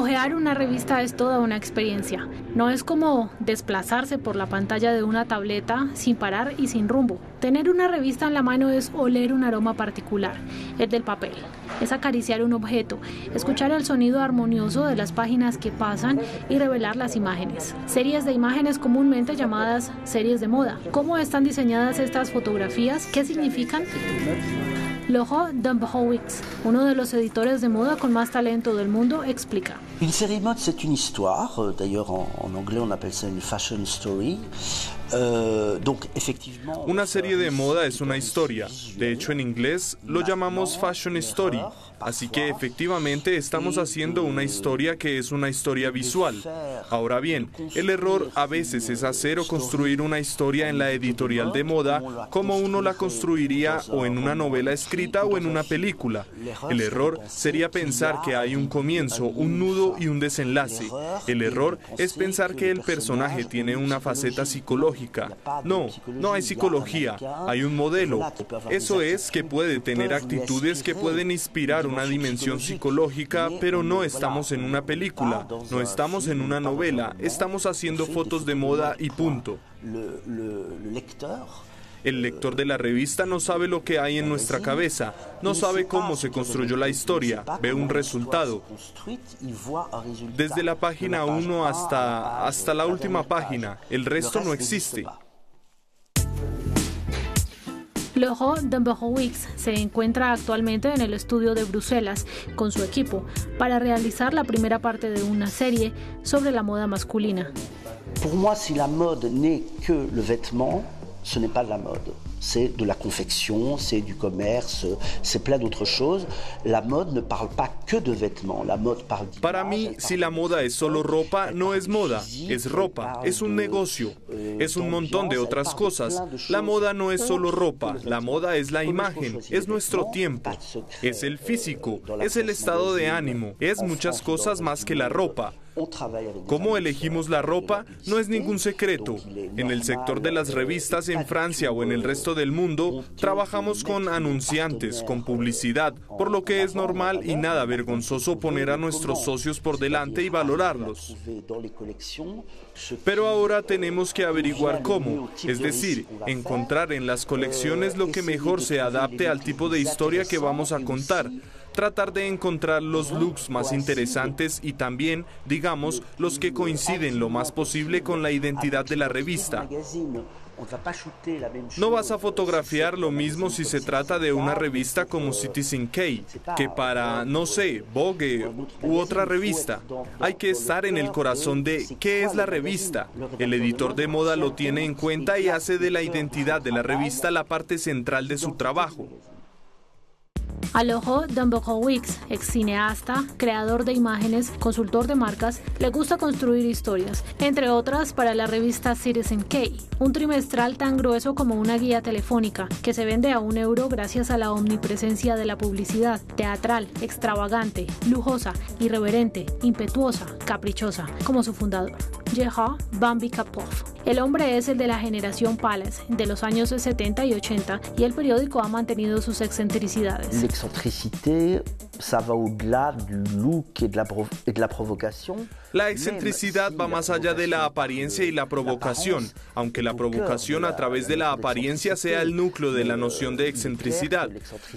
Ojear una revista es toda una experiencia. No es como desplazarse por la pantalla de una tableta sin parar y sin rumbo. Tener una revista en la mano es oler un aroma particular, el del papel. Es acariciar un objeto, escuchar el sonido armonioso de las páginas que pasan y revelar las imágenes. Series de imágenes comúnmente llamadas series de moda. ¿Cómo están diseñadas estas fotografías? ¿Qué significan? Laurent Dumbowitz, uno de los editores de moda con más talento del mundo, explica. Une série de mode, c'est une histoire. Euh, d'ailleurs, en, en, anglais, on appelle ça une fashion story. Euh, una serie de moda es una historia. De hecho, en inglés lo llamamos fashion story. Así que efectivamente estamos haciendo una historia que es una historia visual. Ahora bien, el error a veces es hacer o construir una historia en la editorial de moda como uno la construiría o en una novela escrita o en una película. El error sería pensar que hay un comienzo, un nudo y un desenlace. El error es pensar que el personaje tiene una faceta psicológica no, no hay psicología, hay un modelo. Eso es que puede tener actitudes que pueden inspirar una dimensión psicológica, pero no estamos en una película, no estamos en una novela, estamos haciendo fotos de moda y punto. El lector de la revista no sabe lo que hay en nuestra cabeza, no sabe cómo se construyó la historia, ve un resultado. Desde la página 1 hasta, hasta la última página, el resto no existe. Laurent Dumberowicz se encuentra actualmente en el estudio de Bruselas con su equipo para realizar la primera parte de una serie sobre la moda masculina. Pour moi, si la mode n'est que le vêtement, ce n'est pas de la mode. C'est de la confection, c'est du commerce, c'est plein d'autres choses. La mode ne parle pas que de vêtements, la mode parle Para mí, si la moda es solo ropa, no es moda, es ropa, es un negocio, es un montón de otras cosas. La moda no es solo ropa, la moda es la imagen, es nuestro tiempo, es el físico, es el estado de ánimo, es muchas cosas más que la ropa. Cómo elegimos la ropa no es ningún secreto. En el sector de las revistas en Francia o en el resto del mundo, trabajamos con anunciantes, con publicidad, por lo que es normal y nada vergonzoso poner a nuestros socios por delante y valorarlos. Pero ahora tenemos que averiguar cómo, es decir, encontrar en las colecciones lo que mejor se adapte al tipo de historia que vamos a contar tratar de encontrar los looks más interesantes y también, digamos, los que coinciden lo más posible con la identidad de la revista. No vas a fotografiar lo mismo si se trata de una revista como Citizen K, que para, no sé, Vogue u otra revista. Hay que estar en el corazón de qué es la revista. El editor de moda lo tiene en cuenta y hace de la identidad de la revista la parte central de su trabajo. Alojo Dumbokowicz, ex cineasta, creador de imágenes, consultor de marcas, le gusta construir historias, entre otras para la revista Citizen K, un trimestral tan grueso como una guía telefónica, que se vende a un euro gracias a la omnipresencia de la publicidad, teatral, extravagante, lujosa, irreverente, impetuosa, caprichosa, como su fundador. Jeha Bambi Kapov. El hombre es el de la generación Palace de los años 70 y 80 y el periódico ha mantenido sus excentricidades. La excentricidad va más allá de la apariencia y la provocación, aunque la provocación a través de la apariencia sea el núcleo de la noción de excentricidad.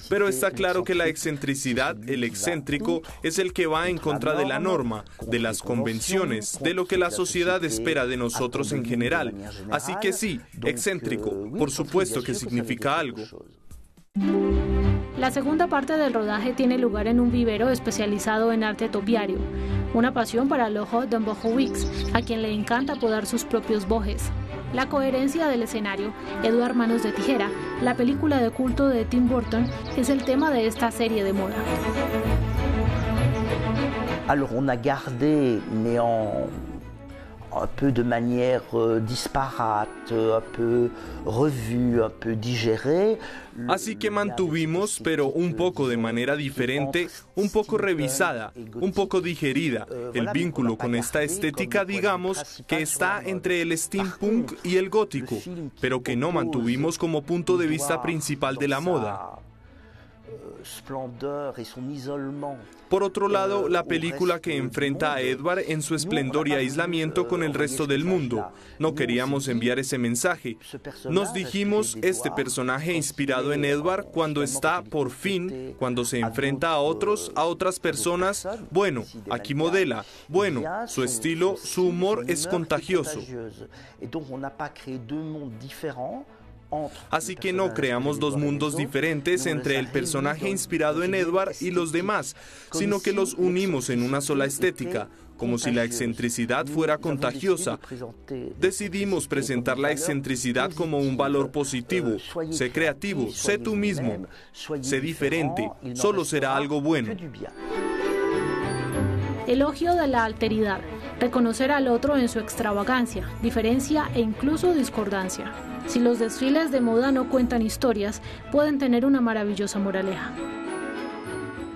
Pero está claro que la excentricidad, el excéntrico, es el que va en contra de la norma, de las convenciones, de lo que la sociedad espera de nosotros en general. Así que sí, excéntrico, por supuesto que significa algo. La segunda parte del rodaje tiene lugar en un vivero especializado en arte topiario, una pasión para el ojo de Wicks, a quien le encanta podar sus propios bojes. La coherencia del escenario, Edward Manos de Tijera, la película de culto de Tim Burton, es el tema de esta serie de moda. Alors on a gardé, mais un peu de manière euh, disparate, un peu revue, un peu digérée. Así que mantuvimos, pero un poco de manera diferente, un poco revisada, un poco digerida, el vínculo con esta estética, digamos, que está entre el steampunk y el gótico, pero que no mantuvimos como punto de vista principal de la moda. Por otro lado, la película que enfrenta a Edward en su esplendor y aislamiento con el resto del mundo. No queríamos enviar ese mensaje. Nos dijimos, este personaje inspirado en Edward, cuando está por fin, cuando se enfrenta a otros, a otras personas, bueno, aquí modela. Bueno, su estilo, su humor es contagioso. Así que no creamos dos mundos diferentes entre el personaje inspirado en Edward y los demás, sino que los unimos en una sola estética, como si la excentricidad fuera contagiosa. Decidimos presentar la excentricidad como un valor positivo. Sé creativo, sé tú mismo, sé diferente, solo será algo bueno. Elogio de la alteridad, reconocer al otro en su extravagancia, diferencia e incluso discordancia. Si los desfiles de moda no cuentan historias, pueden tener una maravillosa moraleja.